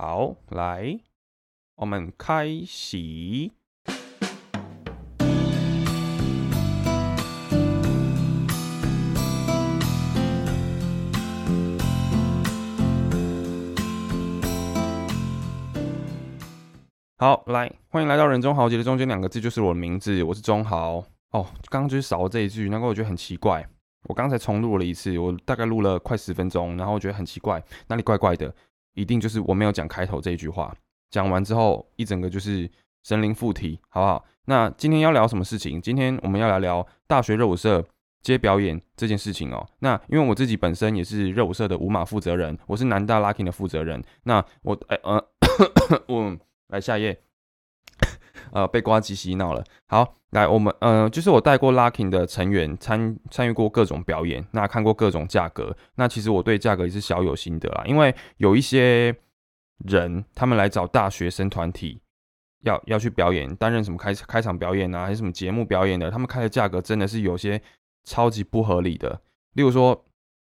好，来，我们开始。好，来，欢迎来到人中豪杰的中间两个字就是我的名字，我是中豪。哦，刚刚就是少了这一句，难怪我觉得很奇怪。我刚才重录了一次，我大概录了快十分钟，然后我觉得很奇怪，哪里怪怪的？一定就是我没有讲开头这一句话。讲完之后，一整个就是神灵附体，好不好？那今天要聊什么事情？今天我们要来聊大学热舞社接表演这件事情哦。那因为我自己本身也是热舞社的舞马负责人，我是南大 Lucky 的负责人。那我哎呃，我。来下一页，呃，被瓜机洗脑了。好，来我们，呃，就是我带过 Lucky 的成员参参与过各种表演，那看过各种价格。那其实我对价格也是小有心得啦，因为有一些人他们来找大学生团体要要去表演，担任什么开开场表演啊，还是什么节目表演的，他们开的价格真的是有些超级不合理的。例如说，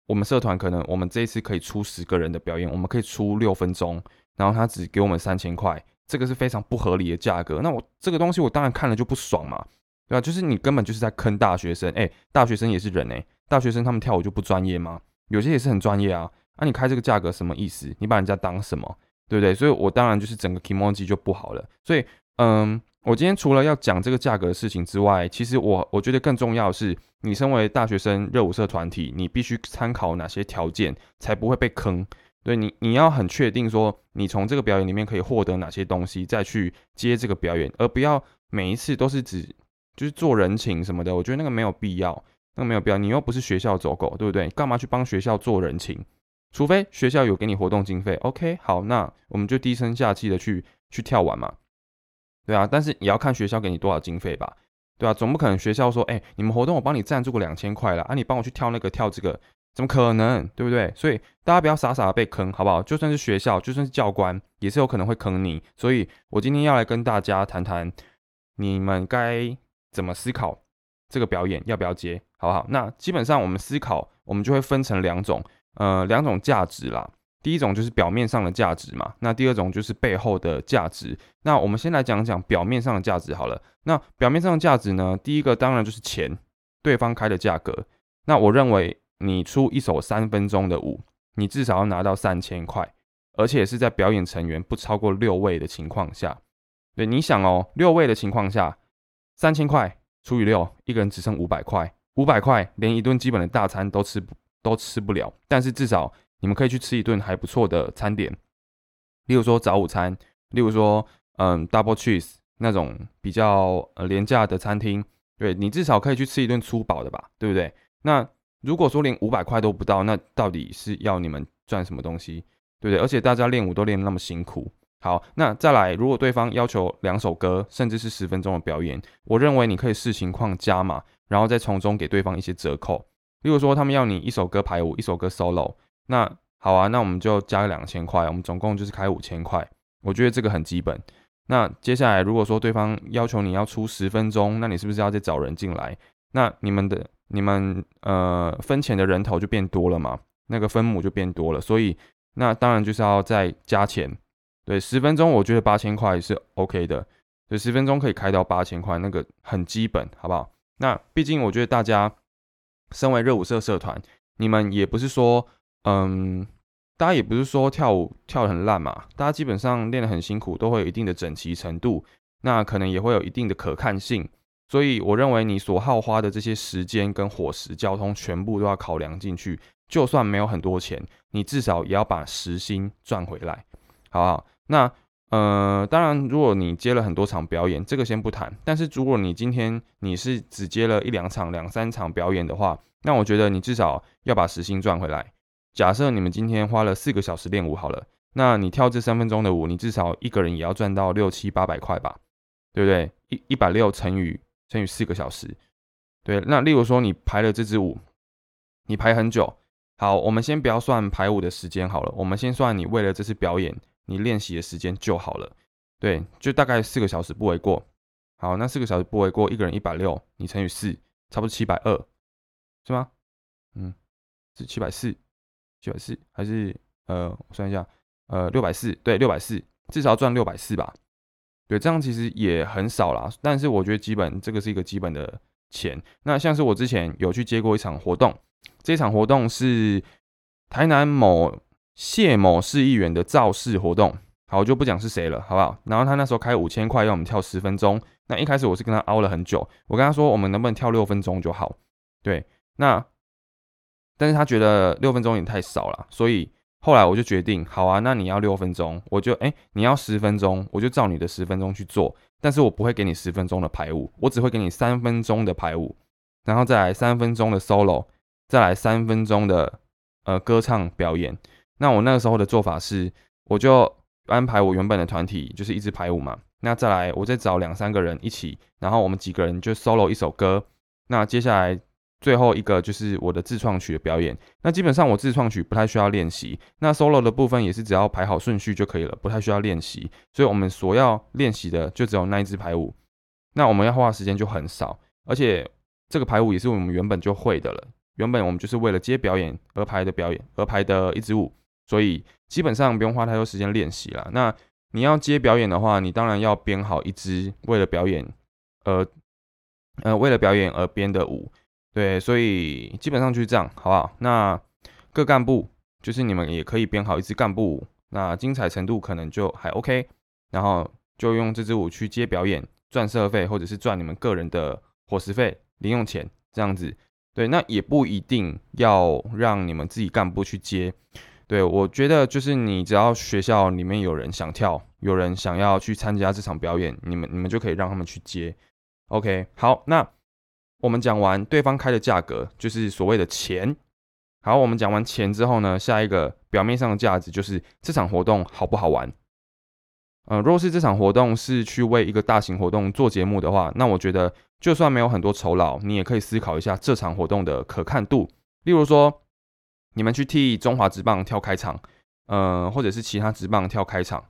我们社团可能我们这一次可以出十个人的表演，我们可以出六分钟，然后他只给我们三千块。这个是非常不合理的价格，那我这个东西我当然看了就不爽嘛，对吧？就是你根本就是在坑大学生，哎，大学生也是人哎，大学生他们跳舞就不专业吗？有些也是很专业啊，那你开这个价格什么意思？你把人家当什么？对不对？所以我当然就是整个 emoji 就不好了。所以，嗯，我今天除了要讲这个价格的事情之外，其实我我觉得更重要的是，你身为大学生热舞社团体，你必须参考哪些条件才不会被坑。对你，你要很确定说，你从这个表演里面可以获得哪些东西，再去接这个表演，而不要每一次都是指就是做人情什么的。我觉得那个没有必要，那个没有必要。你又不是学校走狗，对不对？干嘛去帮学校做人情？除非学校有给你活动经费。OK，好，那我们就低声下气的去去跳完嘛，对啊。但是也要看学校给你多少经费吧，对啊，总不可能学校说，哎，你们活动我帮你赞助个两千块了啊，你帮我去跳那个跳这个。怎么可能，对不对？所以大家不要傻傻的被坑，好不好？就算是学校，就算是教官，也是有可能会坑你。所以我今天要来跟大家谈谈，你们该怎么思考这个表演要不要接，好不好？那基本上我们思考，我们就会分成两种，呃，两种价值啦。第一种就是表面上的价值嘛，那第二种就是背后的价值。那我们先来讲讲表面上的价值好了。那表面上的价值呢，第一个当然就是钱，对方开的价格。那我认为。你出一首三分钟的舞，你至少要拿到三千块，而且是在表演成员不超过六位的情况下。对，你想哦，六位的情况下，三千块除以六，一个人只剩五百块，五百块连一顿基本的大餐都吃都吃不了。但是至少你们可以去吃一顿还不错的餐点，例如说早午餐，例如说嗯 double cheese 那种比较呃廉价的餐厅，对你至少可以去吃一顿粗饱的吧，对不对？那如果说连五百块都不到，那到底是要你们赚什么东西，对不对？而且大家练舞都练那么辛苦。好，那再来，如果对方要求两首歌，甚至是十分钟的表演，我认为你可以视情况加码，然后再从中给对方一些折扣。例如说，他们要你一首歌排舞，一首歌 solo，那好啊，那我们就加个两千块，我们总共就是开五千块。我觉得这个很基本。那接下来，如果说对方要求你要出十分钟，那你是不是要再找人进来？那你们的。你们呃分钱的人头就变多了嘛，那个分母就变多了，所以那当然就是要再加钱。对，十分钟我觉得八千块是 OK 的，对，十分钟可以开到八千块，那个很基本，好不好？那毕竟我觉得大家身为热舞社社团，你们也不是说嗯，大家也不是说跳舞跳得很烂嘛，大家基本上练得很辛苦，都会有一定的整齐程度，那可能也会有一定的可看性。所以我认为你所耗花的这些时间跟伙食、交通全部都要考量进去。就算没有很多钱，你至少也要把时薪赚回来，好不好？那呃，当然，如果你接了很多场表演，这个先不谈。但是如果你今天你是只接了一两场、两三场表演的话，那我觉得你至少要把时薪赚回来。假设你们今天花了四个小时练舞好了，那你跳这三分钟的舞，你至少一个人也要赚到六七八百块吧，对不对？一一百六乘以乘以四个小时，对，那例如说你排了这支舞，你排很久，好，我们先不要算排舞的时间好了，我们先算你为了这次表演你练习的时间就好了，对，就大概四个小时不为过。好，那四个小时不为过，一个人一百六，你乘以四，差不多七百二，是吗？嗯，是七百四，七百四还是呃，我算一下，呃，六百四，对，六百四，至少赚六百四吧。对，这样其实也很少啦。但是我觉得基本这个是一个基本的钱。那像是我之前有去接过一场活动，这场活动是台南某谢某市议员的造势活动。好，我就不讲是谁了，好不好？然后他那时候开五千块，要我们跳十分钟。那一开始我是跟他凹了很久，我跟他说我们能不能跳六分钟就好。对，那但是他觉得六分钟也太少了，所以。后来我就决定，好啊，那你要六分钟，我就哎，你要十分钟，我就照你的十分钟去做。但是我不会给你十分钟的排舞，我只会给你三分钟的排舞，然后再来三分钟的 solo，再来三分钟的呃歌唱表演。那我那个时候的做法是，我就安排我原本的团体就是一支排舞嘛，那再来我再找两三个人一起，然后我们几个人就 solo 一首歌。那接下来。最后一个就是我的自创曲的表演。那基本上我自创曲不太需要练习，那 solo 的部分也是只要排好顺序就可以了，不太需要练习。所以我们所要练习的就只有那一支排舞。那我们要花的时间就很少，而且这个排舞也是我们原本就会的了。原本我们就是为了接表演而排的表演，而排的一支舞，所以基本上不用花太多时间练习了。那你要接表演的话，你当然要编好一支为了表演而呃为了表演而编的舞。对，所以基本上就是这样，好不好？那各干部就是你们也可以编好一支干部舞，那精彩程度可能就还 OK，然后就用这支舞去接表演，赚社费或者是赚你们个人的伙食费、零用钱这样子。对，那也不一定要让你们自己干部去接。对我觉得就是你只要学校里面有人想跳，有人想要去参加这场表演，你们你们就可以让他们去接。OK，好，那。我们讲完对方开的价格，就是所谓的钱。好，我们讲完钱之后呢，下一个表面上的价值就是这场活动好不好玩。呃，若是这场活动是去为一个大型活动做节目的话，那我觉得就算没有很多酬劳，你也可以思考一下这场活动的可看度。例如说，你们去替中华职棒跳开场，呃，或者是其他职棒跳开场，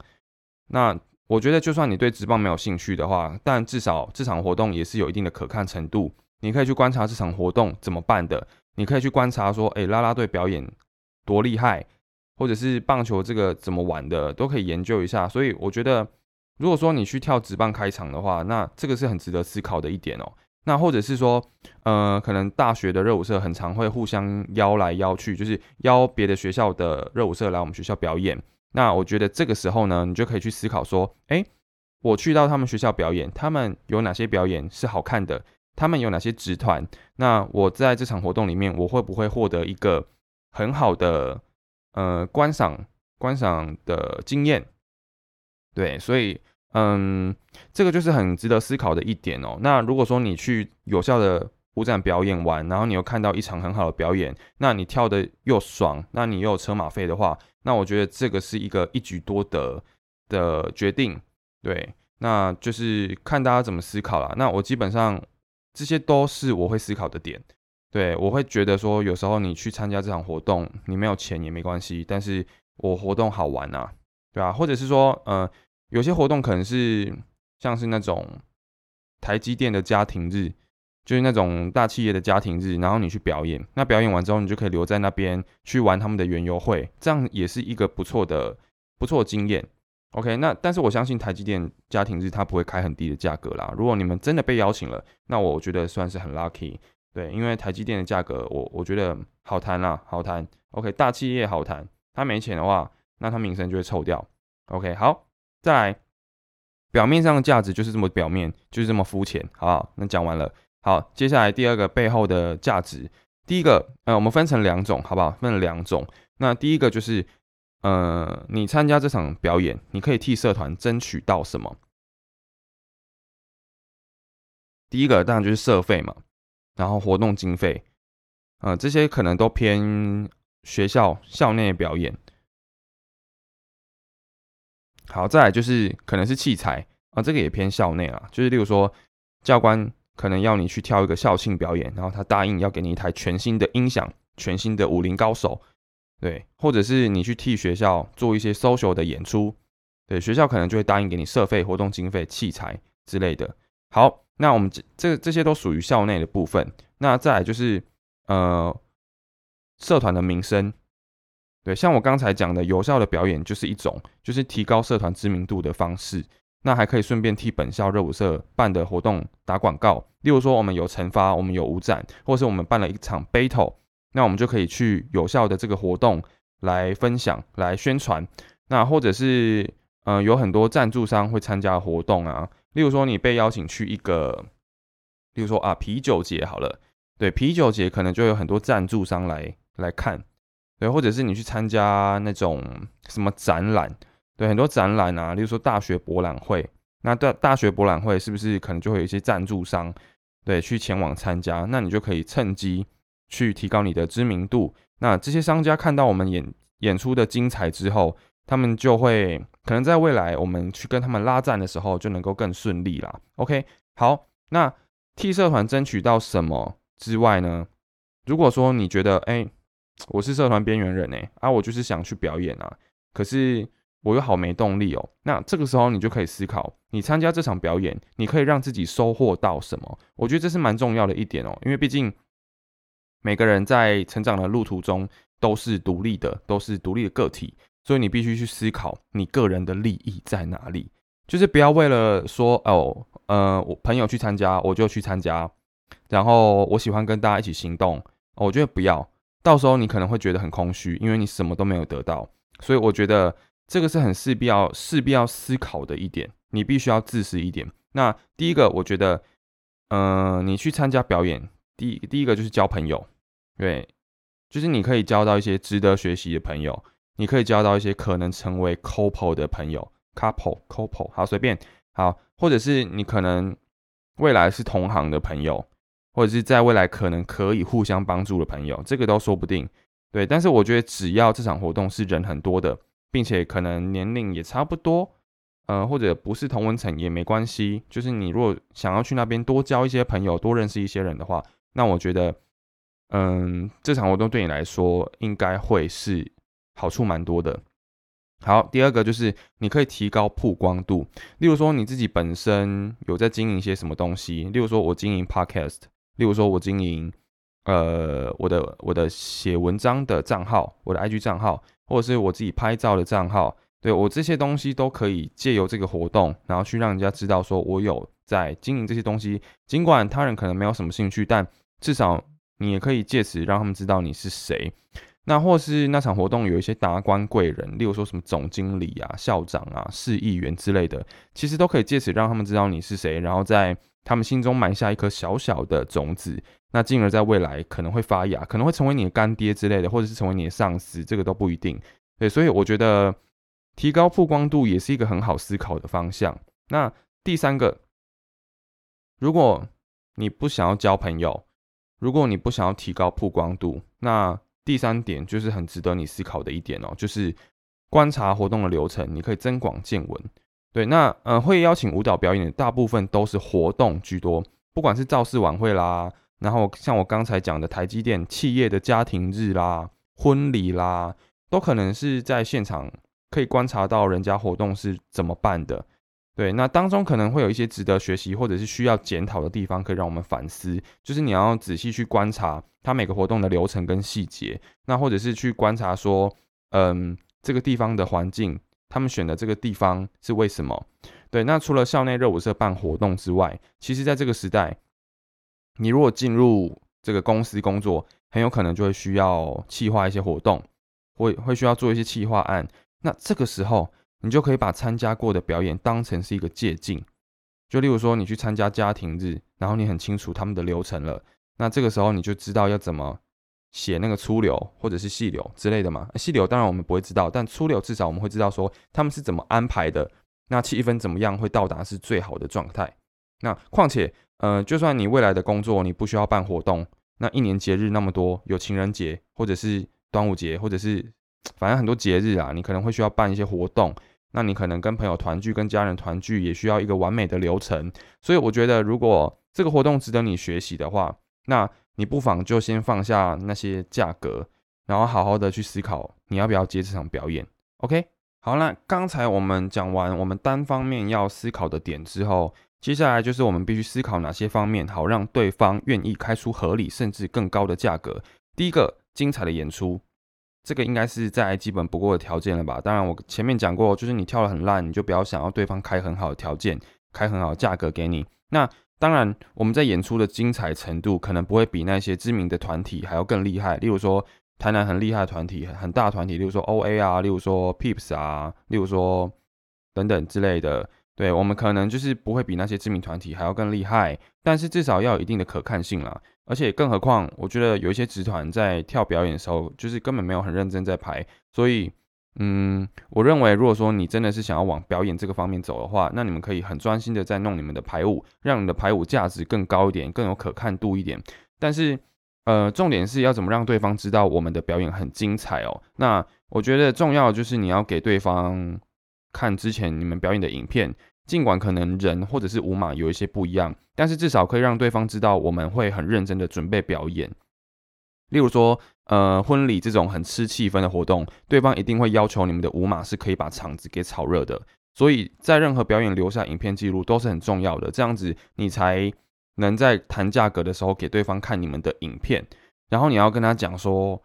那我觉得就算你对职棒没有兴趣的话，但至少这场活动也是有一定的可看程度。你可以去观察这场活动怎么办的，你可以去观察说，哎，啦啦队表演多厉害，或者是棒球这个怎么玩的，都可以研究一下。所以我觉得，如果说你去跳直棒开场的话，那这个是很值得思考的一点哦。那或者是说，呃，可能大学的热舞社很常会互相邀来邀去，就是邀别的学校的热舞社来我们学校表演。那我觉得这个时候呢，你就可以去思考说，哎，我去到他们学校表演，他们有哪些表演是好看的？他们有哪些职团？那我在这场活动里面，我会不会获得一个很好的呃观赏观赏的经验？对，所以嗯，这个就是很值得思考的一点哦。那如果说你去有效的舞展表演完，然后你又看到一场很好的表演，那你跳的又爽，那你又有车马费的话，那我觉得这个是一个一举多得的决定。对，那就是看大家怎么思考了。那我基本上。这些都是我会思考的点，对我会觉得说，有时候你去参加这场活动，你没有钱也没关系，但是我活动好玩呐，对吧？或者是说，呃，有些活动可能是像是那种台积电的家庭日，就是那种大企业的家庭日，然后你去表演，那表演完之后，你就可以留在那边去玩他们的园游会，这样也是一个不错的不错经验。OK，那但是我相信台积电家庭日它不会开很低的价格啦。如果你们真的被邀请了，那我觉得算是很 lucky，对，因为台积电的价格我我觉得好谈啦，好谈。OK，大企业好谈，他没钱的话，那他名声就会臭掉。OK，好，再来，表面上的价值就是这么表面，就是这么肤浅，好不好？那讲完了，好，接下来第二个背后的价值，第一个，呃，我们分成两种，好不好？分了两种，那第一个就是。呃，你参加这场表演，你可以替社团争取到什么？第一个当然就是社费嘛，然后活动经费，呃，这些可能都偏学校校内表演。好，再来就是可能是器材啊，这个也偏校内啊，就是例如说教官可能要你去跳一个校庆表演，然后他答应要给你一台全新的音响，全新的武林高手。对，或者是你去替学校做一些 social 的演出，对，学校可能就会答应给你社费、活动经费、器材之类的。好，那我们这这这些都属于校内的部分。那再来就是呃，社团的名声，对，像我刚才讲的，有效的表演就是一种，就是提高社团知名度的方式。那还可以顺便替本校热舞社办的活动打广告，例如说我们有惩罚，我们有舞展，或是我们办了一场 battle，那我们就可以去有效的这个活动来分享、来宣传。那或者是，嗯，有很多赞助商会参加活动啊，例如说你被邀请去一个，例如说啊啤酒节好了，对，啤酒节可能就有很多赞助商来来看。对，或者是你去参加那种什么展览，对，很多展览啊，例如说大学博览会，那大大学博览会是不是可能就会有一些赞助商，对，去前往参加，那你就可以趁机去提高你的知名度。那这些商家看到我们演演出的精彩之后，他们就会可能在未来我们去跟他们拉赞的时候就能够更顺利啦。OK，好，那替社团争取到什么之外呢？如果说你觉得，哎。我是社团边缘人哎，啊，我就是想去表演啊，可是我又好没动力哦。那这个时候你就可以思考，你参加这场表演，你可以让自己收获到什么？我觉得这是蛮重要的一点哦，因为毕竟每个人在成长的路途中都是独立的，都是独立的个体，所以你必须去思考你个人的利益在哪里，就是不要为了说哦，呃，我朋友去参加我就去参加，然后我喜欢跟大家一起行动，我觉得不要。到时候你可能会觉得很空虚，因为你什么都没有得到，所以我觉得这个是很势必要势必要思考的一点，你必须要自私一点。那第一个，我觉得，嗯，你去参加表演，第第一个就是交朋友，对，就是你可以交到一些值得学习的朋友，你可以交到一些可能成为 couple 的朋友，couple couple 好随便好，或者是你可能未来是同行的朋友。或者是在未来可能可以互相帮助的朋友，这个都说不定。对，但是我觉得只要这场活动是人很多的，并且可能年龄也差不多，呃，或者不是同温层也没关系。就是你如果想要去那边多交一些朋友，多认识一些人的话，那我觉得，嗯，这场活动对你来说应该会是好处蛮多的。好，第二个就是你可以提高曝光度，例如说你自己本身有在经营一些什么东西，例如说我经营 Podcast。例如说，我经营，呃，我的我的写文章的账号，我的 IG 账号，或者是我自己拍照的账号，对我这些东西都可以借由这个活动，然后去让人家知道说我有在经营这些东西。尽管他人可能没有什么兴趣，但至少你也可以借此让他们知道你是谁。那或是那场活动有一些达官贵人，例如说什么总经理啊、校长啊、市议员之类的，其实都可以借此让他们知道你是谁，然后在。他们心中埋下一颗小小的种子，那进而在未来可能会发芽，可能会成为你的干爹之类的，或者是成为你的上司，这个都不一定。对，所以我觉得提高曝光度也是一个很好思考的方向。那第三个，如果你不想要交朋友，如果你不想要提高曝光度，那第三点就是很值得你思考的一点哦，就是观察活动的流程，你可以增广见闻。对，那呃，会邀请舞蹈表演的大部分都是活动居多，不管是造势晚会啦，然后像我刚才讲的台积电企业的家庭日啦、婚礼啦，都可能是在现场可以观察到人家活动是怎么办的。对，那当中可能会有一些值得学习或者是需要检讨的地方，可以让我们反思。就是你要仔细去观察它每个活动的流程跟细节，那或者是去观察说，嗯，这个地方的环境。他们选的这个地方是为什么？对，那除了校内热舞社办活动之外，其实在这个时代，你如果进入这个公司工作，很有可能就会需要企划一些活动，会会需要做一些企划案。那这个时候，你就可以把参加过的表演当成是一个借镜。就例如说，你去参加家庭日，然后你很清楚他们的流程了，那这个时候你就知道要怎么。写那个粗流或者是细流之类的嘛？细流当然我们不会知道，但粗流至少我们会知道说他们是怎么安排的，那气氛怎么样会到达是最好的状态。那况且，呃，就算你未来的工作你不需要办活动，那一年节日那么多，有情人节或者是端午节，或者是反正很多节日啊，你可能会需要办一些活动，那你可能跟朋友团聚、跟家人团聚也需要一个完美的流程。所以我觉得，如果这个活动值得你学习的话，那。你不妨就先放下那些价格，然后好好的去思考你要不要接这场表演。OK，好那刚才我们讲完我们单方面要思考的点之后，接下来就是我们必须思考哪些方面好让对方愿意开出合理甚至更高的价格。第一个，精彩的演出。这个应该是再基本不过的条件了吧？当然，我前面讲过，就是你跳的很烂，你就不要想要对方开很好的条件，开很好的价格给你。那当然，我们在演出的精彩程度可能不会比那些知名的团体还要更厉害。例如说，台南很厉害的团体，很大团体，例如说 O A 啊，例如说 Pips 啊，例如说等等之类的。对我们可能就是不会比那些知名团体还要更厉害，但是至少要有一定的可看性啦。而且更何况，我觉得有一些职团在跳表演的时候，就是根本没有很认真在排。所以，嗯，我认为如果说你真的是想要往表演这个方面走的话，那你们可以很专心的在弄你们的排舞，让你的排舞价值更高一点，更有可看度一点。但是，呃，重点是要怎么让对方知道我们的表演很精彩哦。那我觉得重要就是你要给对方看之前你们表演的影片。尽管可能人或者是舞码有一些不一样，但是至少可以让对方知道我们会很认真的准备表演。例如说，呃，婚礼这种很吃气氛的活动，对方一定会要求你们的舞码是可以把场子给炒热的。所以在任何表演留下影片记录都是很重要的，这样子你才能在谈价格的时候给对方看你们的影片，然后你要跟他讲说，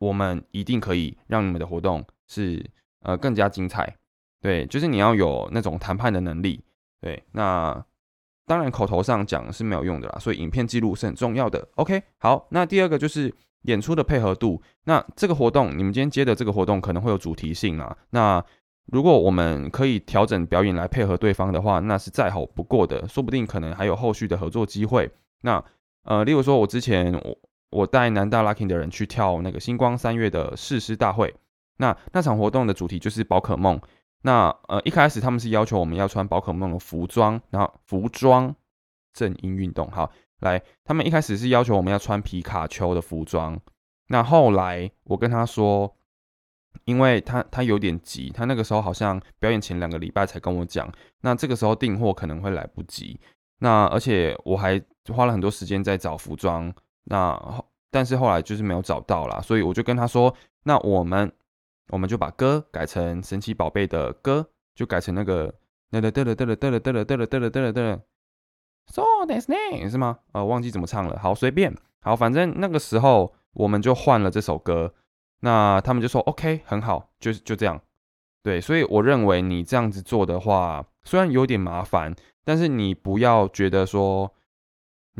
我们一定可以让你们的活动是呃更加精彩。对，就是你要有那种谈判的能力。对，那当然口头上讲是没有用的啦，所以影片记录是很重要的。OK，好，那第二个就是演出的配合度。那这个活动，你们今天接的这个活动可能会有主题性啊。那如果我们可以调整表演来配合对方的话，那是再好不过的，说不定可能还有后续的合作机会。那呃，例如说我之前我我带南大 Lucky 的人去跳那个星光三月的誓师大会，那那场活动的主题就是宝可梦。那呃一开始他们是要求我们要穿宝可梦的服装，然后服装正音运动好来，他们一开始是要求我们要穿皮卡丘的服装。那后来我跟他说，因为他他有点急，他那个时候好像表演前两个礼拜才跟我讲，那这个时候订货可能会来不及。那而且我还花了很多时间在找服装，那但是后来就是没有找到啦，所以我就跟他说，那我们。我们就把歌改成神奇宝贝的歌，就改成那个哒哒哒哒哒哒哒哒哒哒哒哒哒哒，So that's name 是吗？呃，忘记怎么唱了。好，随便。好，反正那个时候我们就换了这首歌。那他们就说 OK，很好，就就这样。对，所以我认为你这样子做的话，虽然有点麻烦，但是你不要觉得说。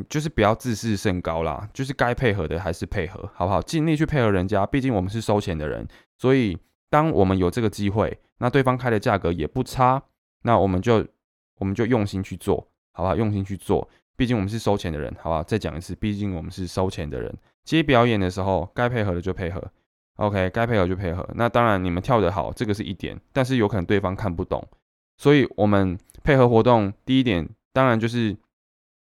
就是不要自视甚高啦，就是该配合的还是配合，好不好？尽力去配合人家，毕竟我们是收钱的人，所以当我们有这个机会，那对方开的价格也不差，那我们就我们就用心去做，好不好？用心去做，毕竟我们是收钱的人，好不好？再讲一次，毕竟我们是收钱的人，接表演的时候该配合的就配合，OK，该配合就配合。那当然你们跳得好，这个是一点，但是有可能对方看不懂，所以我们配合活动第一点，当然就是。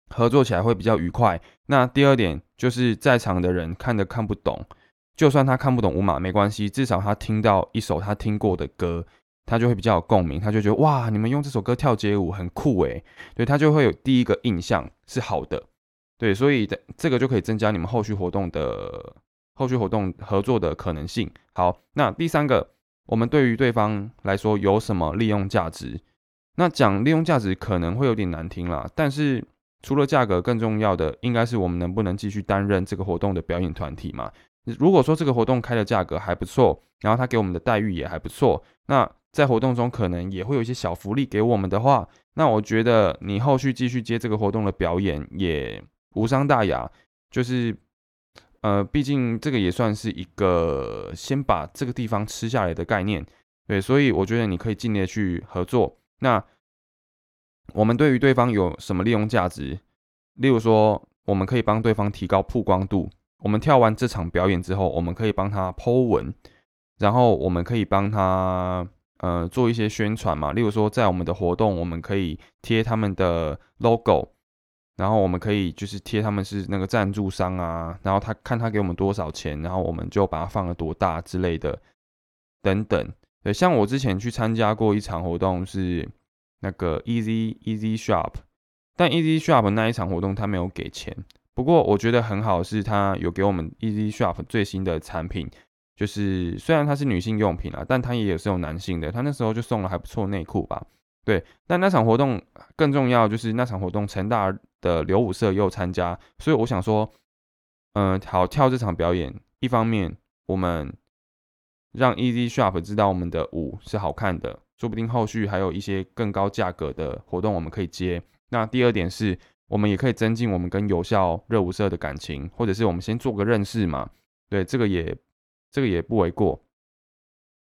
合作起来会比较愉快。那第二点就是在场的人看的看不懂，就算他看不懂舞码没关系，至少他听到一首他听过的歌，他就会比较有共鸣，他就觉得哇，你们用这首歌跳街舞很酷诶，对他就会有第一个印象是好的，对，所以的这个就可以增加你们后续活动的后续活动合作的可能性。好，那第三个，我们对于对方来说有什么利用价值？那讲利用价值可能会有点难听啦，但是。除了价格，更重要的应该是我们能不能继续担任这个活动的表演团体嘛？如果说这个活动开的价格还不错，然后他给我们的待遇也还不错，那在活动中可能也会有一些小福利给我们的话，那我觉得你后续继续接这个活动的表演也无伤大雅。就是，呃，毕竟这个也算是一个先把这个地方吃下来的概念，对，所以我觉得你可以尽力去合作。那。我们对于对方有什么利用价值？例如说，我们可以帮对方提高曝光度。我们跳完这场表演之后，我们可以帮他 Po 文，然后我们可以帮他呃做一些宣传嘛。例如说，在我们的活动，我们可以贴他们的 logo，然后我们可以就是贴他们是那个赞助商啊，然后他看他给我们多少钱，然后我们就把它放了多大之类的，等等。对，像我之前去参加过一场活动是。那个 Easy Easy Shop，但 Easy Shop 那一场活动他没有给钱。不过我觉得很好，是他有给我们 Easy Shop 最新的产品，就是虽然它是女性用品啊，但它也有是有男性的。他那时候就送了还不错内裤吧。对，但那场活动更重要就是那场活动成大的刘舞社也有参加，所以我想说，嗯，好跳这场表演，一方面我们让 Easy Shop 知道我们的舞是好看的，说不定后续还有一些更高价格的活动我们可以接。那第二点是，我们也可以增进我们跟有效热舞社的感情，或者是我们先做个认识嘛。对，这个也这个也不为过。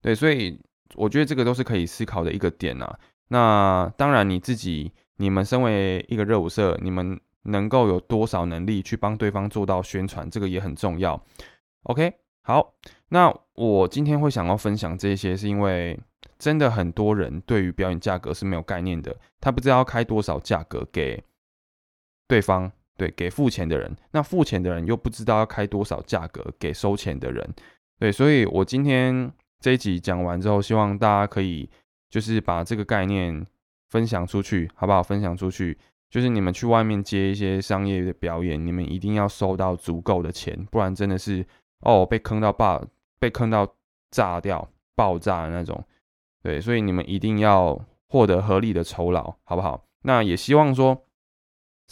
对，所以我觉得这个都是可以思考的一个点呐。那当然你自己，你们身为一个热舞社，你们能够有多少能力去帮对方做到宣传，这个也很重要。OK，好，那我今天会想要分享这些，是因为真的很多人对于表演价格是没有概念的，他不知道开多少价格给对方，对，给付钱的人，那付钱的人又不知道要开多少价格给收钱的人，对，所以我今天这一集讲完之后，希望大家可以就是把这个概念分享出去，好不好？分享出去。就是你们去外面接一些商业的表演，你们一定要收到足够的钱，不然真的是哦被坑到爆，被坑到炸掉、爆炸的那种。对，所以你们一定要获得合理的酬劳，好不好？那也希望说，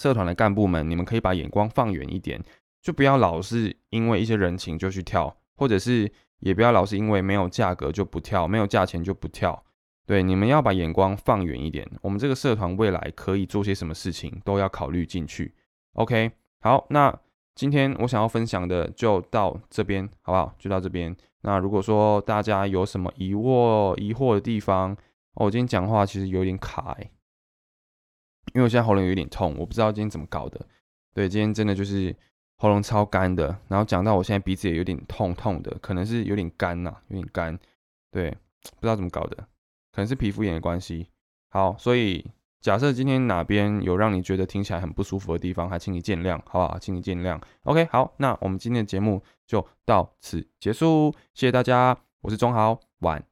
社团的干部们，你们可以把眼光放远一点，就不要老是因为一些人情就去跳，或者是也不要老是因为没有价格就不跳，没有价钱就不跳。对，你们要把眼光放远一点。我们这个社团未来可以做些什么事情，都要考虑进去。OK，好，那今天我想要分享的就到这边，好不好？就到这边。那如果说大家有什么疑惑、疑惑的地方，哦，我今天讲话其实有点卡，因为我现在喉咙有点痛，我不知道今天怎么搞的。对，今天真的就是喉咙超干的，然后讲到我现在鼻子也有点痛痛的，可能是有点干呐，有点干。对，不知道怎么搞的。可能是皮肤炎的关系。好，所以假设今天哪边有让你觉得听起来很不舒服的地方，还请你见谅，好不好？请你见谅。OK，好，那我们今天的节目就到此结束，谢谢大家，我是钟豪，晚